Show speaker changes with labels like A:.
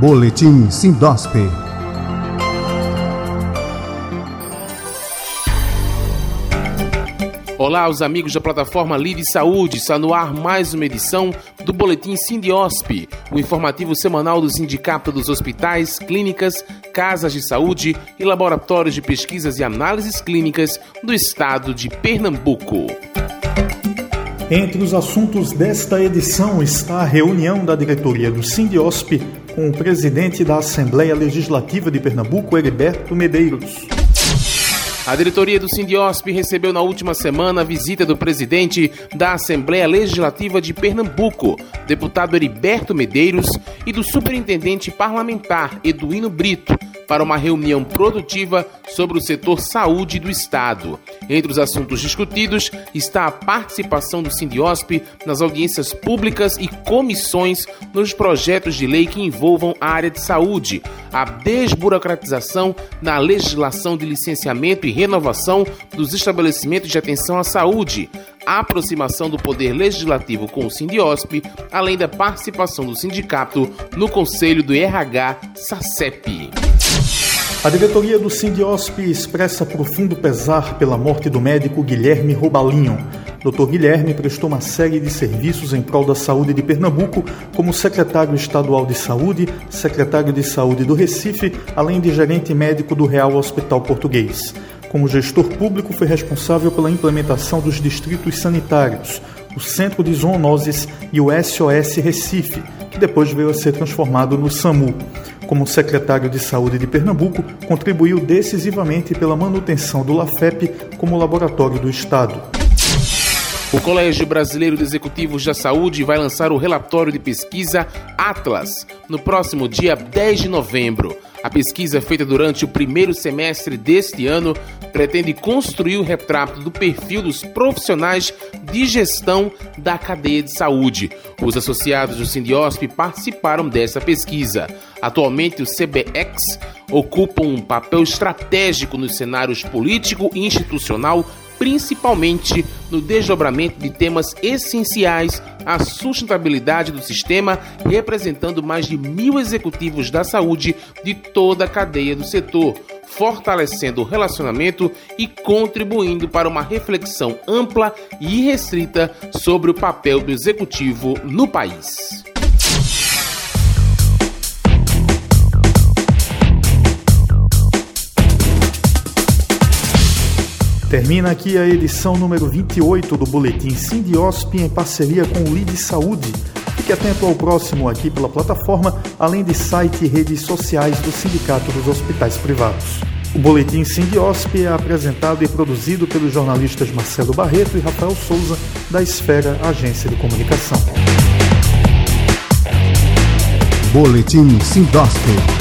A: Boletim Sindosp.
B: Olá, os amigos da plataforma Lide Saúde. Está no ar mais uma edição do Boletim Sindiosp, o informativo semanal do Sindicato dos Hospitais, Clínicas, Casas de Saúde e Laboratórios de Pesquisas e Análises Clínicas do Estado de Pernambuco.
C: Entre os assuntos desta edição está a reunião da diretoria do Sindiosp com o presidente da Assembleia Legislativa de Pernambuco, Heriberto Medeiros.
B: A diretoria do Sindiosp recebeu na última semana a visita do presidente da Assembleia Legislativa de Pernambuco, deputado Heriberto Medeiros, e do superintendente parlamentar Eduino Brito, para uma reunião produtiva sobre o setor saúde do Estado. Entre os assuntos discutidos está a participação do Sindiosp nas audiências públicas e comissões nos projetos de lei que envolvam a área de saúde, a desburocratização na legislação de licenciamento e renovação dos estabelecimentos de atenção à saúde, a aproximação do Poder Legislativo com o Sindiosp, além da participação do sindicato no Conselho do RH SACEP.
C: A diretoria do Sindiosp expressa profundo pesar pela morte do médico Guilherme Robalinho. Dr. Guilherme prestou uma série de serviços em prol da saúde de Pernambuco, como secretário estadual de saúde, secretário de saúde do Recife, além de gerente médico do Real Hospital Português. Como gestor público, foi responsável pela implementação dos distritos sanitários, o Centro de Zoonoses e o SOS Recife, que depois veio a ser transformado no SAMU como secretário de Saúde de Pernambuco, contribuiu decisivamente pela manutenção do LAFEP como laboratório do Estado.
B: O Colégio Brasileiro de Executivos da Saúde vai lançar o relatório de pesquisa Atlas no próximo dia 10 de novembro. A pesquisa feita durante o primeiro semestre deste ano pretende construir o retrato do perfil dos profissionais de gestão da cadeia de saúde. Os associados do Sindiosp participaram dessa pesquisa. Atualmente, o CBX ocupa um papel estratégico nos cenários político e institucional principalmente no desdobramento de temas essenciais à sustentabilidade do sistema, representando mais de mil executivos da saúde de toda a cadeia do setor, fortalecendo o relacionamento e contribuindo para uma reflexão ampla e restrita sobre o papel do executivo no país.
C: Termina aqui a edição número 28 do Boletim Sindiosp em parceria com o Lide Saúde. Fique atento ao próximo aqui pela plataforma, além de site e redes sociais do Sindicato dos Hospitais Privados. O Boletim Sindiosp é apresentado e produzido pelos jornalistas Marcelo Barreto e Rafael Souza, da Esfera Agência de Comunicação.
A: Boletim Sindosp